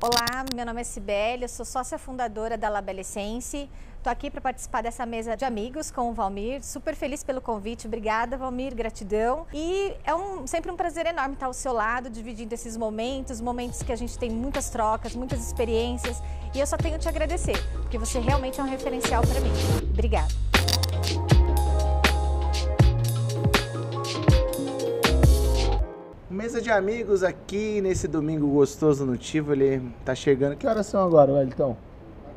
Olá, meu nome é Cibele, eu sou sócia fundadora da Labelle Essence. Estou aqui para participar dessa mesa de amigos com o Valmir. Super feliz pelo convite. Obrigada, Valmir, gratidão. E é um, sempre um prazer enorme estar ao seu lado, dividindo esses momentos, momentos que a gente tem muitas trocas, muitas experiências. E eu só tenho te agradecer, porque você realmente é um referencial para mim. Obrigada. Mesa de amigos aqui nesse domingo gostoso no Tivoli. Tá chegando. Que horas são agora, Wellington?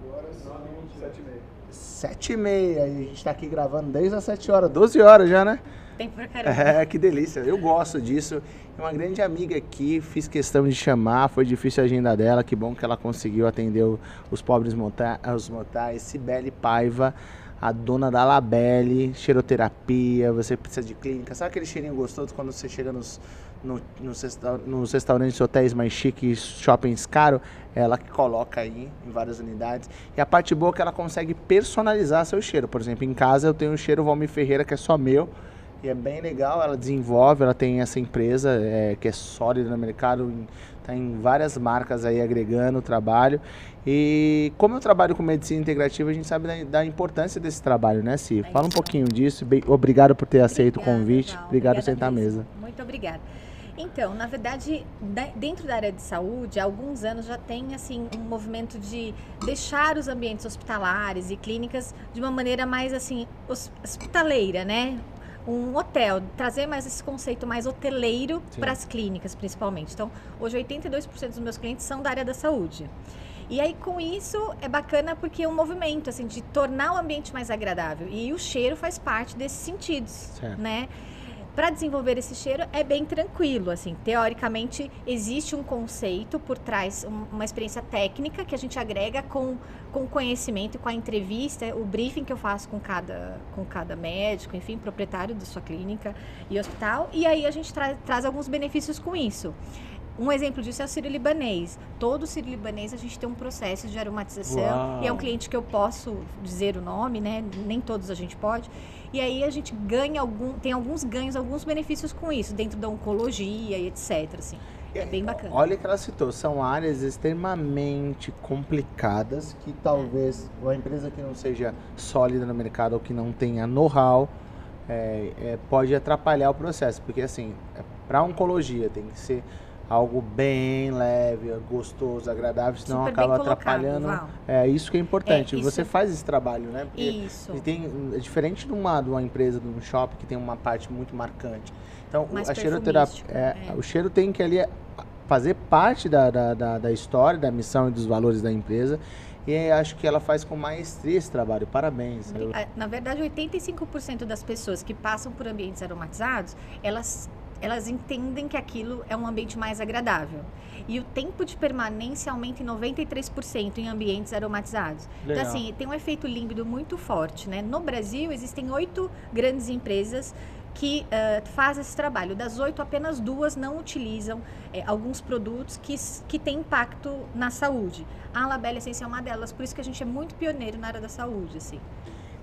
Agora são sete e meia. Sete e meia. E a gente tá aqui gravando desde as sete horas. Doze horas já, né? Tempo pra caramba. É, que delícia. Eu gosto disso. É uma grande amiga aqui. Fiz questão de chamar. Foi difícil a agenda dela. Que bom que ela conseguiu atender os pobres mota os motais. Cibele Paiva a dona da Labelle, cheiroterapia, você precisa de clínica. Sabe aquele cheirinho gostoso quando você chega nos, no, nos, resta nos restaurantes, hotéis mais chiques, shoppings caros? Ela que coloca aí em várias unidades. E a parte boa é que ela consegue personalizar seu cheiro. Por exemplo, em casa eu tenho um cheiro Valmir Ferreira que é só meu. E é bem legal, ela desenvolve, ela tem essa empresa é, que é sólida no mercado, está em várias marcas aí agregando o trabalho. E como eu trabalho com medicina integrativa, a gente sabe da, da importância desse trabalho, né, Si? Fala um pouquinho disso. Bem, obrigado por ter aceito obrigada, o convite. Obrigado por sentar à mesa. Muito obrigada. Então, na verdade, dentro da área de saúde, há alguns anos já tem assim um movimento de deixar os ambientes hospitalares e clínicas de uma maneira mais assim hospitaleira, né? um hotel, trazer mais esse conceito mais hoteleiro para as clínicas, principalmente. Então, hoje 82% dos meus clientes são da área da saúde. E aí, com isso, é bacana porque é um movimento, assim, de tornar o ambiente mais agradável. E o cheiro faz parte desses sentidos, Certo. né? Para desenvolver esse cheiro é bem tranquilo, assim. Teoricamente, existe um conceito por trás, um- uma experiência técnica que a gente agrega com, com conhecimento, com a entrevista, o briefing que eu faço com cada, com cada médico, enfim, proprietário da sua clínica e hospital. E aí a gente tra- traz alguns benefícios com isso. Um exemplo disso é o sírio-libanês. Todo sírio-libanês a gente tem um processo de aromatização. Uau. E é um cliente que eu posso dizer o nome, né? Nem todos a gente pode. E aí a gente ganha algum, tem alguns ganhos, alguns benefícios com isso, dentro da oncologia e etc. Assim. É bem bacana. Olha que ela citou, são áreas extremamente complicadas que talvez uma empresa que não seja sólida no mercado ou que não tenha know-how é, é, pode atrapalhar o processo, porque assim, para oncologia tem que ser algo bem leve, gostoso, agradável, senão Super acaba atrapalhando. Val. É isso que é importante. É, isso- Você faz esse trabalho, né? Porque Isso. tem, é diferente de uma, de uma empresa, de um shopping que tem uma parte muito marcante. Então, Mais a cheiroterapia, é, é. o cheiro tem que ali é, fazer parte da, da, da, da história, da missão e dos valores da empresa. E acho que ela faz com maestria esse trabalho. Parabéns. Eu- Ah, Na verdade, 85% das pessoas que passam por ambientes aromatizados, elas, elas entendem que aquilo é um ambiente mais agradável. E o tempo de permanência aumenta em 93% em ambientes aromatizados. Legal. Então, assim, tem um efeito límbido muito forte, né? No Brasil, existem oito grandes empresas que fazem esse trabalho. Das oito, apenas duas não utilizam eh, alguns produtos que, que têm impacto na saúde. A Labelle Essência é uma delas, por isso que a gente é muito pioneiro na área da saúde, assim.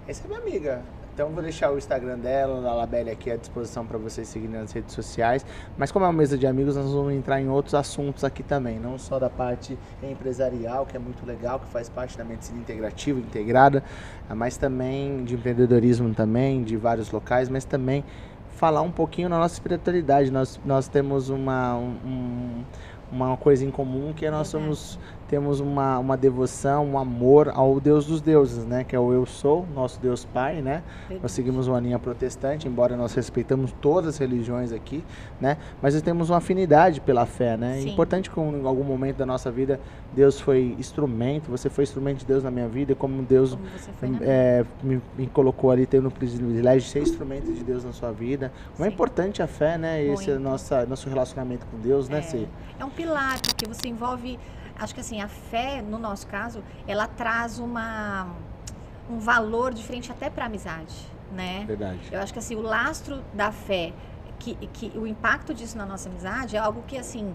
Essa é minha amiga. Então vou deixar o Instagram dela, da Labelle, aqui à disposição para vocês seguirem nas redes sociais. Mas como é uma mesa de amigos, nós vamos entrar em outros assuntos aqui também. Não só da parte empresarial, que é muito legal, que faz parte da medicina integrativa, integrada, mas também de empreendedorismo também, de vários locais, mas também falar um pouquinho na nossa espiritualidade. Nós, nós temos uma, um- uma coisa em comum que é nós Verdade. somos temos uma, uma devoção, um amor ao Deus dos deuses, né? Que é o Eu Sou, nosso Deus Pai, né? Nós seguimos uma linha protestante, embora nós respeitamos todas as religiões aqui, né? Mas nós temos uma afinidade pela fé, né? É Sim. importante que em algum momento da nossa vida Deus foi instrumento, você foi instrumento de Deus na minha vida, e como Deus Como minha. é, me, me colocou ali, tendo o privilégio de ser instrumento de Deus na sua vida. Como é Sim. importante a fé, né? Esse é Muito. nossa, nosso relacionamento com Deus, né, Cê? É um pilar, porque você envolve. Acho que assim, a fé, no nosso caso, ela traz uma, um valor diferente até para a amizade, né? Verdade. Eu acho que assim, o lastro da fé, que, que o impacto disso na nossa amizade é algo que assim.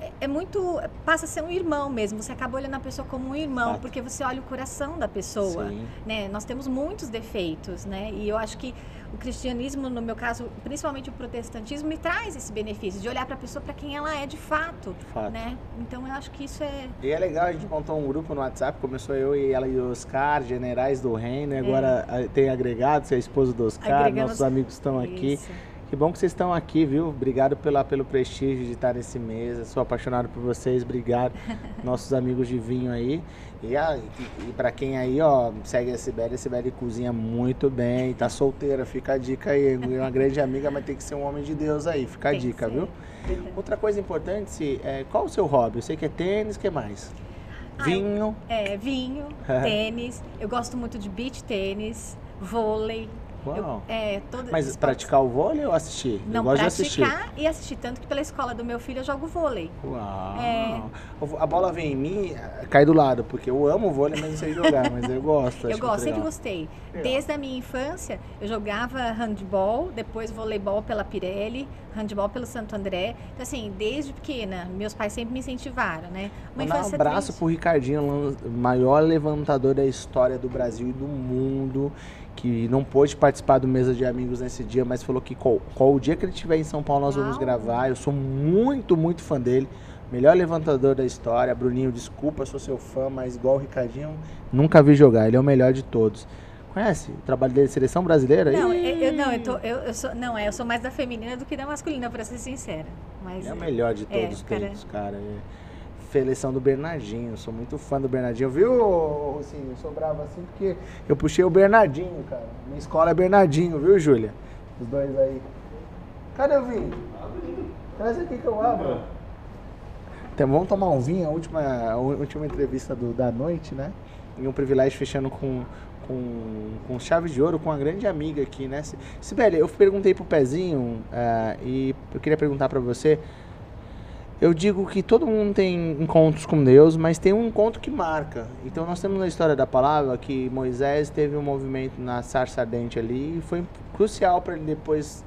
É- é muito. passa a ser um irmão mesmo. Você acaba olhando a pessoa como um irmão, Fato. porque você olha o coração da pessoa. Sim. Né? Nós temos muitos defeitos, né? E eu acho que o cristianismo, no meu caso, principalmente o protestantismo, me traz esse benefício de olhar para a pessoa para quem ela é de fato, fato. né? Então eu acho que isso é E é legal, a gente montou um grupo no WhatsApp, começou eu e ela e o Oscar, generais do reino, e agora ah, tem agregado, você é esposo do Oscar, Agregamos- nossos amigos estão aqui. isso. Que bom que vocês estão aqui, viu? Obrigado pela, pelo prestígio de estar nesse mesa. Sou apaixonado por vocês. Obrigado, nossos amigos de vinho aí. E, a, e, e para quem aí, ó, segue a Sibeli, a Sibeli cozinha muito bem. Tá solteira, fica a dica aí. É uma grande amiga, mas tem que ser um homem de Deus aí. Fica a Tem dica, viu? Outra coisa importante, Si, é, qual o seu hobby? Eu sei que é tênis, o que mais? Ah, Vinho. É, vinho, tênis. Eu gosto muito de beach tênis, vôlei. Eu- é, todo, Mas esportes- praticar o vôlei ou assistir? eu Não, gosto de assistir. praticar e assistir. Tanto que pela escola do meu filho eu jogo vôlei. Uau. É. A bola vem em mim, cai do lado, porque eu amo vôlei, mas não sei jogar, mas eu gosto. Eu gosto, sempre gostei. Legal. Desde a minha infância, eu jogava handball, depois voleibol pela Pirelli, handball pelo Santo André. Então, assim, desde pequena, meus pais sempre me incentivaram, né? Uma Mandar um abraço triste. pro Ricardinho, maior levantador da história do Brasil e do mundo, que não pôde participar do Mesa de Amigos nesse dia, mas falou que qual, qual o dia que ele estiver em São Paulo nós vamos gravar. Eu sou muito, muito fã dele. Melhor levantador da história. Bruninho, desculpa, sou seu fã, mas igual o Ricardinho, nunca vi jogar. Ele é o melhor de todos. Conhece o trabalho dele, seleção brasileira? Não, Ih, eu, eu- não, eu, tô, eu, eu sou, não, é, eu sou mais da feminina do que da masculina, pra ser sincera. Mas Ele é o melhor de É, todos os cara. cara. É. Seleção do Bernardinho, sou muito fã do Bernardinho, viu, Rocinho? Eu sou bravo assim porque eu puxei o Bernardinho, cara. Minha escola é Bernardinho, viu, Júlia? Os dois aí. Cadê o vinho? Traz aqui que eu abro. Então vamos tomar um vinho, a última, a última entrevista do- da noite, né? E um privilégio fechando com, com, com chave de ouro com uma grande amiga aqui, né? Si- Sibeli, eu perguntei pro Pezinho eh, e eu queria perguntar pra você. Eu digo que todo mundo tem encontros com Deus, mas tem um encontro que marca. Então nós temos na história da palavra que Moisés teve um movimento na sarça ardente ali e foi crucial para ele depois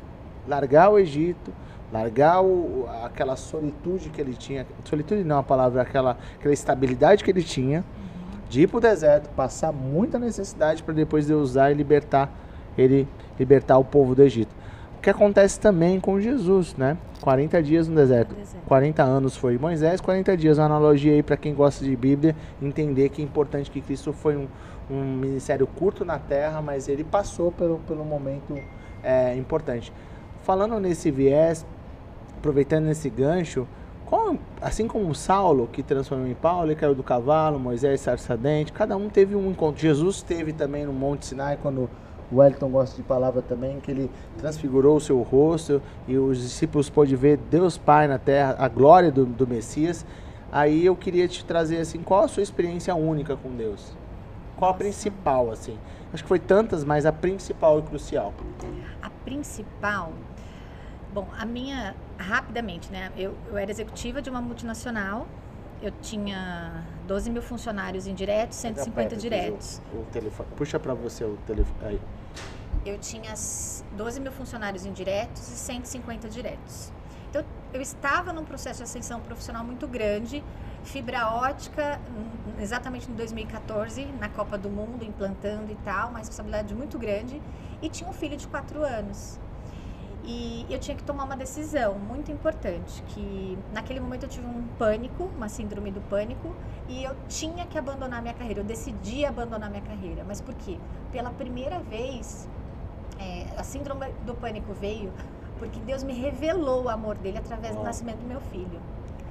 largar o Egito, largar o- aquela solitude que ele tinha, solitude não é a palavra, aquela, aquela estabilidade que ele tinha, de ir para o deserto, passar muita necessidade para depois Deus usar e libertar ele, libertar o povo do Egito. O que acontece também com Jesus, né? 40 dias no deserto. Deserto. 40 anos foi Moisés, 40 dias. Uma analogia aí para quem gosta de Bíblia, entender que é importante que Cristo foi um, um ministério curto na terra, mas ele passou pelo, pelo momento é, importante. Falando nesse viés, aproveitando esse gancho, assim como Saulo, que transformou em Paulo e caiu do cavalo, Moisés sarçadente, cada um teve um encontro. Jesus teve também no Monte Sinai, quando o Wellington gosta de palavra também, que ele transfigurou o seu rosto e os discípulos pôde ver Deus Pai na terra, a glória do, do Messias. Aí eu queria te trazer assim, qual a sua experiência única com Deus? Qual a principal, assim? Acho que foi tantas, mas a principal e crucial. A principal. Bom, a minha. Rapidamente, né? Eu, eu era executiva de uma multinacional. Eu tinha 12 mil funcionários indiretos, 150 Aperta, diretos. O, o telefone. Puxa para você o telefone. Aí. Eu tinha s- 12 mil funcionários indiretos e 150 diretos. Então, eu estava num processo de ascensão profissional muito grande, fibra ótica, exatamente em 2014, na Copa do Mundo, implantando e tal, uma responsabilidade muito grande, e tinha um filho de 4 anos. E eu tinha que tomar uma decisão muito importante, que naquele momento eu tive um pânico, uma síndrome do pânico, e eu tinha que abandonar minha carreira. Eu decidi abandonar minha carreira. Mas por quê? Pela primeira vez, é, a síndrome do pânico veio porque Deus me revelou o amor dele através do Uau. nascimento do meu filho.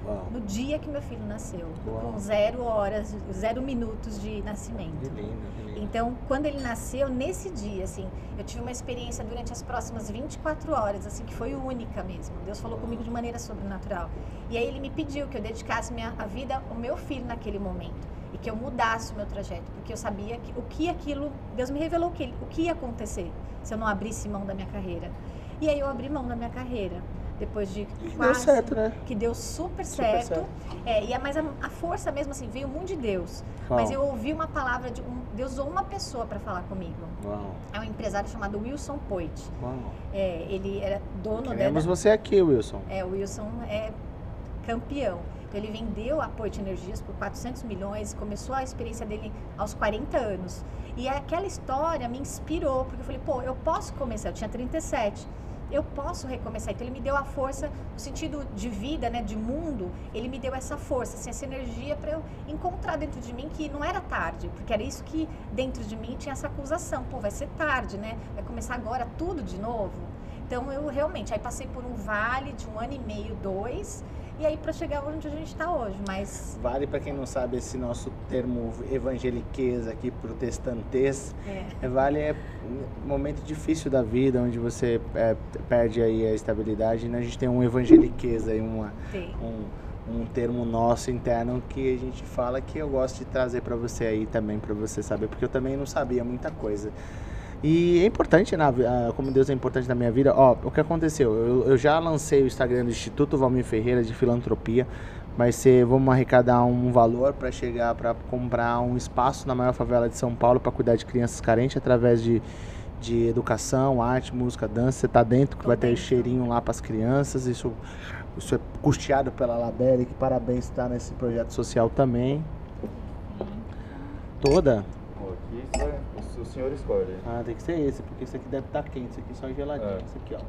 Uau. No dia que meu filho nasceu, Uau. com zero horas, zero minutos de Que nascimento. lindo, que lindo. Então, quando ele nasceu, nesse dia, assim, eu tive uma experiência durante as próximas 24 horas, assim, que foi única mesmo. Deus falou comigo de maneira sobrenatural. E aí ele me pediu que eu dedicasse minha, a vida ao meu filho naquele momento. E que eu mudasse o meu trajeto, porque eu sabia que, o que aquilo, Deus me revelou o que, o que ia acontecer se eu não abrisse mão da minha carreira. E aí eu abri mão da minha carreira. Depois de E deu quase- certo, né? que deu super Super certo. certo. É, e a, mas a, a força mesmo assim veio muito de Deus. Mas eu ouvi uma palavra de um, Deus usou uma pessoa para falar comigo. Uau, É um empresário chamado Wilson Poit. uau. É, ele era dono Queremos da você aqui, Wilson. é, o Wilson é campeão. Então ele vendeu a Porte Energias por 400 milhões, começou a experiência dele aos 40 anos. E aquela história me inspirou, porque eu falei, pô, eu posso começar, eu tinha 37 eu posso recomeçar. Então ele me deu a força no sentido de vida, né, de mundo, ele me deu essa força, assim, essa energia para eu encontrar dentro de mim que não era tarde, porque era isso que dentro de mim tinha essa acusação, pô, vai ser tarde, né? Vai começar agora tudo de novo. Então eu realmente aí passei por um vale de um ano e meio, dois, e aí para chegar onde a gente está hoje. Mas vale para quem não sabe esse nosso termo evangeliquez aqui, protestantês, é. é. vale é um momento difícil da vida onde você é, perde aí a estabilidade. Né? A gente tem um evangeliquez aí, uma, um, um termo nosso interno que a gente fala que eu gosto de trazer para você aí também para você saber, porque eu também não sabia muita coisa. E é importante, na, como Deus é importante na minha vida. Ó, o que aconteceu? Eu, eu já lancei o Instagram do Instituto Valmir Ferreira de Filantropia. Vai ser, vamos arrecadar um valor para chegar para comprar um espaço na maior favela de São Paulo para cuidar de crianças carentes através de, de educação, arte, música, dança. Você está dentro, que vai ter cheirinho lá para as crianças. Isso, isso é custeado pela Labelle, que parabéns está nesse projeto social também. Toda? Aqui vai o senhor escolhe. Ah, tem que ser esse, porque esse aqui deve estar tá quente, esse aqui só geladinho. É. Esse aqui, ó.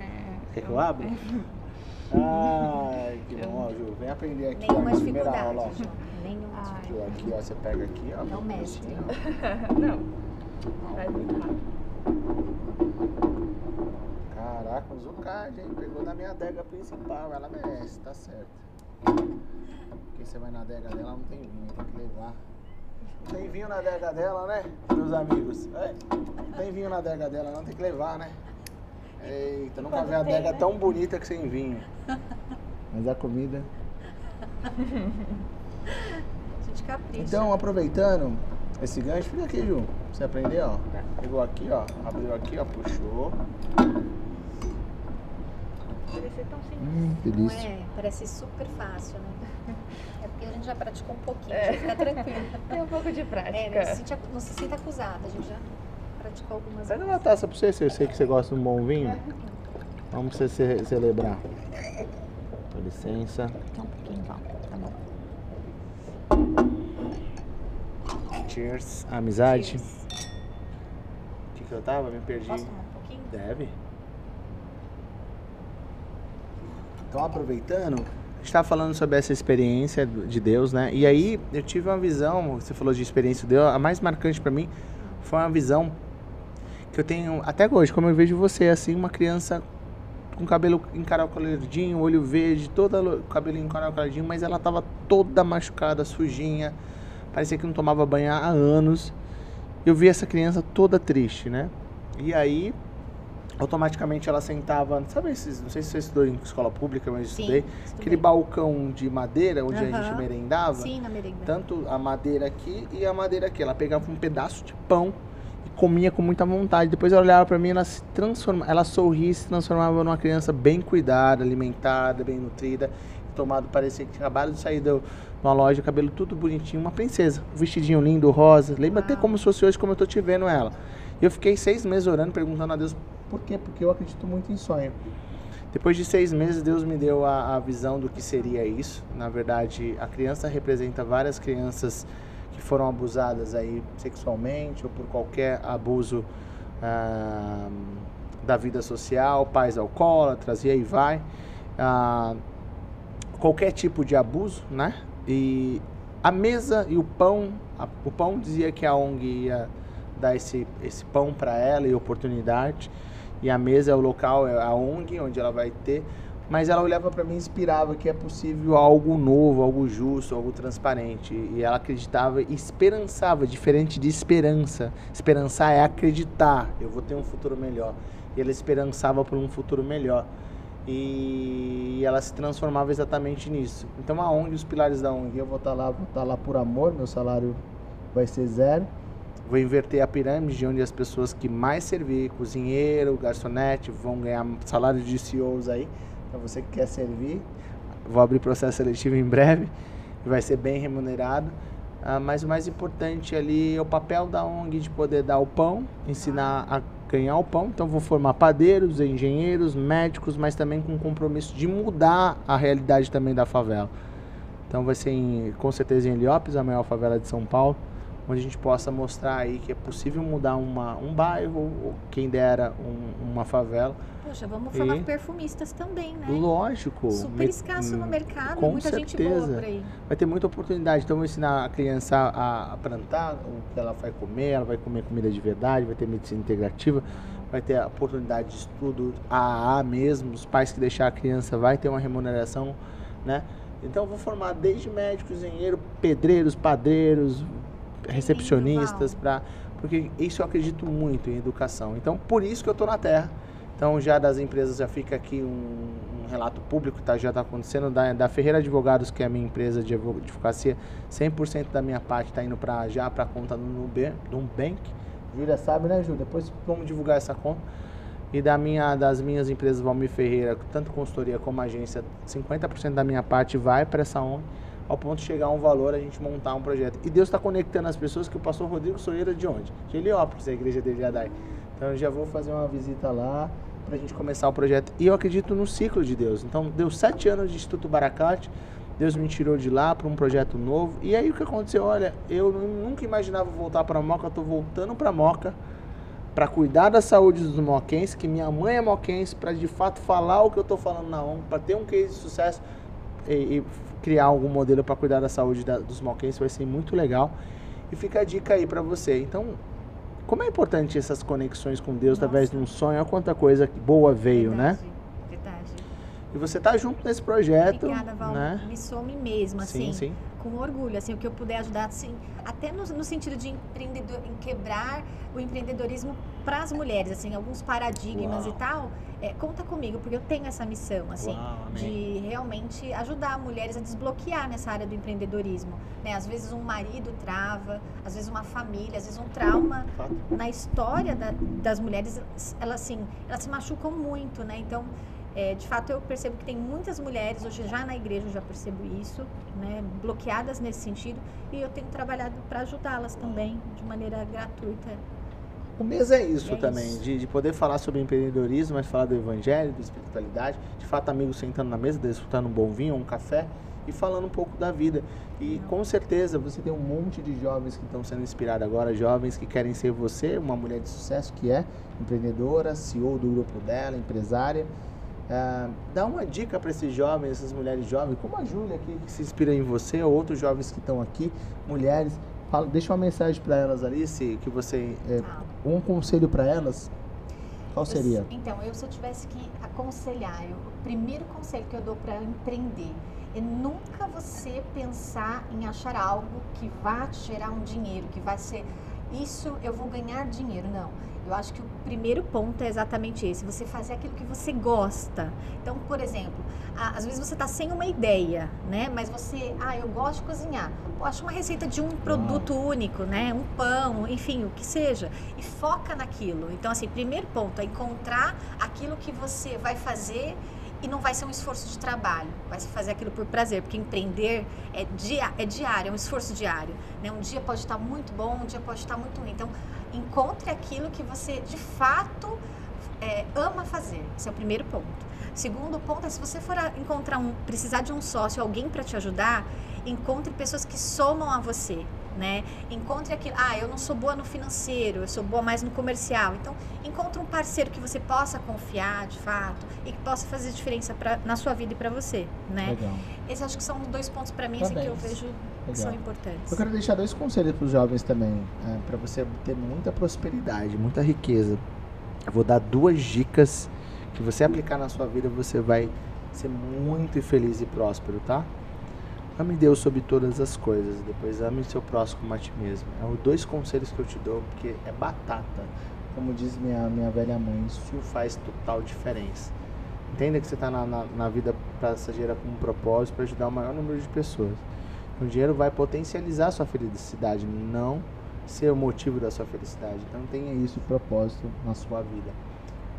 É. Quer que eu abra? Ai, que bom, ó, Ju. Vem aprender aqui Nenhuma ó, primeira aula, ó. Nenhuma Ju, aqui, ó, você pega aqui, ó. Não mexe. Assim, Não. Vai muito rápido. Caraca, usou card, hein? Pegou da minha adega principal, ela merece, tá certo. Porque você vai na adega dela, não tem vinho, tem que levar. Tem vinho na adega dela, né, meus amigos? É, tem vinho na adega dela, não tem que levar, né? Eita, nunca vi uma adega né? tão bonita que sem vinho. Mas a comida. A gente capricha. Então, aproveitando esse gancho, fica aqui, Ju. Você aprendeu, ó. Pegou aqui, ó. Abriu aqui, ó. Puxou. Parece tão simples. Hum, delícia. Não é? Parece super fácil, né? Porque a gente já praticou um pouquinho, é. fica tranquilo. Tem um pouco de prática. É, não se, não se sinta acusada, a gente já praticou algumas vezes. Pega uma taça pra você, eu sei que você gosta de um bom vinho. Vamos você ce celebrar. Com licença. Só um pouquinho, então. Tá bom. Cheers. Amizade. Cheers. O que, que eu tava? Me perdi. Posso tomar um pouquinho? Deve. Então, aproveitando, está falando sobre essa experiência de Deus, né? E aí eu tive uma visão, você falou de experiência de Deus, a mais marcante para mim foi uma visão que eu tenho até hoje, como eu vejo você, assim, uma criança com cabelo encaracoladinho, olho verde, toda cabelo encaracoladinho, mas ela tava toda machucada, sujinha, parecia que não tomava banho há anos. Eu vi essa criança toda triste, né? E aí automaticamente ela sentava, sabe esses, não sei se você estudou em escola pública, mas Sim, estudei, estudei, aquele balcão de madeira onde uhum. a gente merendava. Sim, na merenda. Tanto a madeira aqui e a madeira aqui. Ela pegava um pedaço de pão e comia com muita vontade. Depois ela olhava para mim, ela se transformava, ela sorria e se transformava numa criança bem cuidada, alimentada, bem nutrida. Tomado, parecia que tinha acabado de sair do, uma loja, cabelo tudo bonitinho, uma princesa. Um vestidinho lindo, rosa. Lembra Uau. até como se fosse hoje, como eu tô te vendo ela. E eu fiquei seis meses orando, perguntando a Deus por quê? Porque eu acredito muito em sonho. Depois de seis meses, Deus me deu a, a visão do que seria isso. Na verdade, a criança representa várias crianças que foram abusadas aí sexualmente ou por qualquer abuso ah, da vida social, pais alcoólatras e aí vai. Ah, qualquer tipo de abuso, né? E a mesa e o pão, a, o pão dizia que a ONG ia dar esse, esse pão para ela e oportunidade e a mesa é o local, é a ONG, onde ela vai ter. Mas ela olhava para mim e inspirava que é possível algo novo, algo justo, algo transparente. E ela acreditava e esperançava, diferente de esperança. Esperançar é acreditar, eu vou ter um futuro melhor. E ela esperançava por um futuro melhor. E ela se transformava exatamente nisso. Então a ONG, os pilares da ONG, eu vou estar tá lá, vou estar tá lá por amor, meu salário vai ser zero Vou inverter a pirâmide, onde as pessoas que mais servir, cozinheiro, garçonete, vão ganhar salário de CEOs aí. Então você que quer servir, vou abrir processo seletivo em breve e vai ser bem remunerado. Ah, mas o mais importante ali é o papel da ONG de poder dar o pão, ensinar a ganhar o pão. Então vou formar padeiros, engenheiros, médicos, mas também com o compromisso de mudar a realidade também da favela. Então vai ser em, com certeza em Heliópolis, a maior favela de São Paulo, onde a gente possa mostrar aí que é possível mudar uma, um bairro, ou quem dera um- uma favela. Poxa, vamos formar E- perfumistas também, né? Lógico. Super escasso no hum, mercado, com muita gente boa certeza. por aí. vai ter muita oportunidade. Então, eu vou ensinar a criança a, a plantar o que ela vai comer, ela vai comer comida de verdade, vai ter medicina integrativa, vai ter a oportunidade de estudo AA mesmo, os pais que deixar a criança vai ter uma remuneração, né? Então, eu vou formar desde médico, engenheiro, pedreiros, padreiros, recepcionistas, pra, porque isso eu acredito muito em educação. Então, por isso que eu estou na Terra. Então, já das empresas já fica aqui um, um relato público, tá? Já está acontecendo da, da Ferreira Advogados, que é a minha empresa de advo- advocacia, 100% da minha parte está indo para já para a conta do Nubank. Júlia sabe, né, Júlia? Depois vamos divulgar essa conta. E da minha, das minhas empresas Valmir Ferreira, tanto consultoria como agência, 50% da minha parte vai para essa ONG, ao ponto de chegar a um valor, a gente montar um projeto. E Deus está conectando as pessoas que o pastor Rodrigo Soeira de onde? De Heliópolis, a igreja dele de Adai. Então eu já vou fazer uma visita lá para a gente começar o projeto. E eu acredito no ciclo de Deus. Então deu sete anos de Instituto Baracate, Deus me tirou de lá para um projeto novo. E aí o que aconteceu? Olha, eu nu- nunca imaginava voltar para Moca, eu tô voltando para Moca para cuidar da saúde dos moquenses, que minha mãe é moquense, para de fato falar o que eu estou falando na ONG, para ter um case de sucesso e, e criar algum modelo para cuidar da saúde da- dos moquenses, vai ser muito legal. E fica a dica aí para você. Então, como é importante essas conexões com Deus Nossa. através de um sonho, olha quanta coisa boa veio, né? Verdade, Verdade. E você tá junto nesse projeto, Obrigada, Val. né? Me some mesmo, assim. Sim, sim. Com orgulho, assim, o que eu puder ajudar, assim, até no, no sentido de empreendedor, em quebrar o empreendedorismo para as mulheres, assim, alguns paradigmas Uau. e tal, é, conta comigo, porque eu tenho essa missão, assim, Uau, de realmente ajudar mulheres a desbloquear nessa área do empreendedorismo, né? Às vezes um marido trava, às vezes uma família, às vezes um trauma na história da- das mulheres, elas assim, elas se machucam muito, né? Então, é, de fato, eu percebo que tem muitas mulheres, hoje já na igreja eu já percebo isso, né? Bloqueadas nesse sentido, e eu tenho trabalhado para ajudá-las também, de maneira gratuita. O mês é isso É também, isso. De, de poder falar sobre empreendedorismo, mas falar do evangelho, da espiritualidade, de fato amigos sentando na mesa, desfrutando um bom vinho, um café e falando um pouco da vida. E com certeza você tem um monte de jovens que estão sendo inspirados agora, jovens que querem ser você, uma mulher de sucesso que é empreendedora, CEO do grupo dela, empresária. Ah, dá uma dica para esses jovens, essas mulheres jovens, como a Júlia aqui, que se inspira em você, ou outros jovens que estão aqui, mulheres. Fala, deixa uma mensagem para elas, Alice, que você. é, Ah. um conselho para elas, qual Eu- seria? então, eu se eu tivesse que aconselhar, eu- o primeiro conselho que eu dou para empreender é nunca você pensar em achar algo que vá te gerar um dinheiro, que vai ser isso eu vou ganhar dinheiro. Não. Eu acho que o primeiro ponto é exatamente esse, você fazer aquilo que você gosta. Então, por exemplo, às vezes você está sem uma ideia, né? Mas você, ah, eu gosto de cozinhar. Acha uma receita de um produto único, né? Um pão, enfim, o que seja. E foca naquilo. Então, assim, primeiro ponto é encontrar aquilo que você vai fazer e não vai ser um esforço de trabalho, vai se fazer aquilo por prazer, porque empreender é, dia, é diário, é um esforço diário. Né? Um dia pode estar muito bom, um dia pode estar muito ruim. Então, encontre aquilo que você de fato é, ama fazer. Esse é o primeiro ponto. Segundo ponto é se você for encontrar um, precisar de um sócio, alguém para te ajudar, encontre pessoas que somam a você, né? Encontre aquilo. Ah, eu não sou boa no financeiro, eu sou boa mais no comercial. Então, encontre um parceiro que você possa confiar, de fato, e que possa fazer diferença pra, na sua vida e para você, né? Legal. Esses acho que são dois pontos para mim assim, que eu vejo que são Legal. importantes. Eu quero deixar dois conselhos para os jovens também, para você ter muita prosperidade, muita riqueza. Eu vou dar duas dicas que você aplicar na sua vida, você vai ser muito feliz e próspero, tá? Ame Deus sobre todas as coisas, depois ame seu próximo como a ti mesmo. É os dois conselhos que eu te dou, porque é batata. Como diz minha, minha velha mãe, isso faz total diferença. Entenda que você está na, na, na vida passageira com um propósito para ajudar o maior número de pessoas. O dinheiro vai potencializar sua felicidade, não ser o motivo da sua felicidade. Então tenha isso, propósito na sua vida.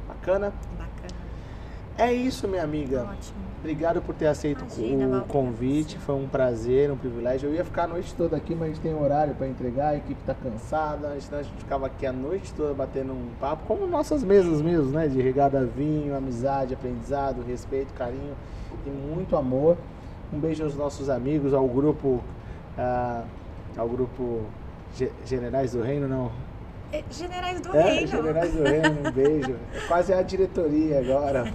Bacana? Bacana. É isso, minha amiga. Ótimo. Obrigado por ter aceito Imagina, o convite. Foi um prazer, um privilégio. Eu ia ficar a noite toda aqui, mas a gente tem horário para entregar, a equipe tá cansada, senão a gente ficava aqui a noite toda batendo um papo, como nossas mesas mesmo, né? De regada vinho, amizade, aprendizado, respeito, carinho e muito amor. Um beijo aos nossos amigos, ao grupo. ah, ao grupo Ge- Generais do Reino, não. É, Generais do É, Reino. Generais do Reino, um beijo. É quase a diretoria agora.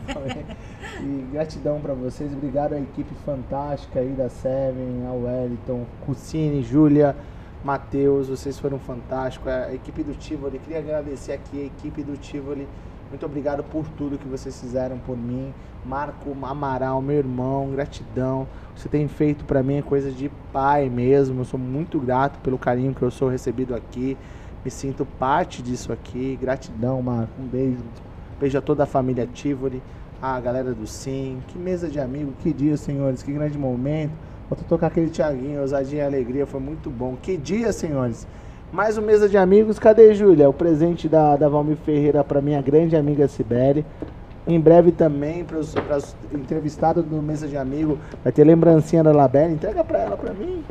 E gratidão para vocês. Obrigado à equipe fantástica aí da Seven, ao Wellington, Cucine, Júlia, Matheus. Vocês foram fantásticos. A equipe do Tivoli, queria agradecer aqui a equipe do Tivoli. Muito obrigado por tudo que vocês fizeram por mim. Marco Amaral, meu irmão, gratidão. Você tem feito para mim é coisa de pai mesmo. Eu sou muito grato pelo carinho que eu sou recebido aqui. Me sinto parte disso aqui. Gratidão, Marco. Um beijo. Beijo a toda a família Tivoli, a galera do Sim. Que mesa de amigo, que dia, senhores. Que grande momento. Falta tocar aquele Thiaguinho, ousadia e alegria. Foi muito bom. Que dia, senhores. Mais um mesa de amigos. Cadê, Júlia? O presente da, da Valmir Ferreira para minha grande amiga Sibeli. Em breve também para os entrevistados do Mesa de Amigo. Vai ter lembrancinha da Labelle. Entrega para ela, para mim.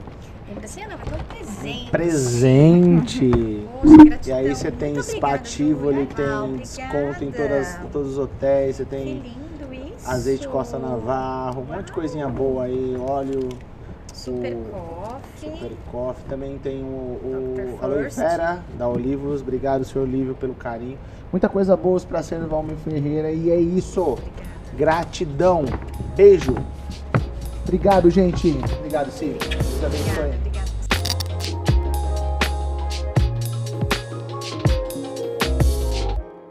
Lembrancinha não, vai ter um presente. Presente. Poxa, E aí você tem Muito Spa obrigada, Tivoli, Júlia. que tem Ah, desconto em obrigada. todas, todos os hotéis, você Que tem lindo isso. azeite Costa Navarro, um monte de coisinha boa aí, óleo, Super Coffee. Super Coffee, também tem o, o. Aloe. Vera da Olivos, obrigado senhor Olívio pelo carinho. Muita coisa boa para ser Valmir Ferreira e é isso. Gratidão. Beijo. Obrigado, gente. Obrigado, Sim. Deus abençoe.